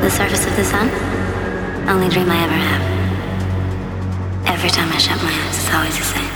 The surface of the sun? Only dream I ever have. Every time I shut my eyes, it's always the same.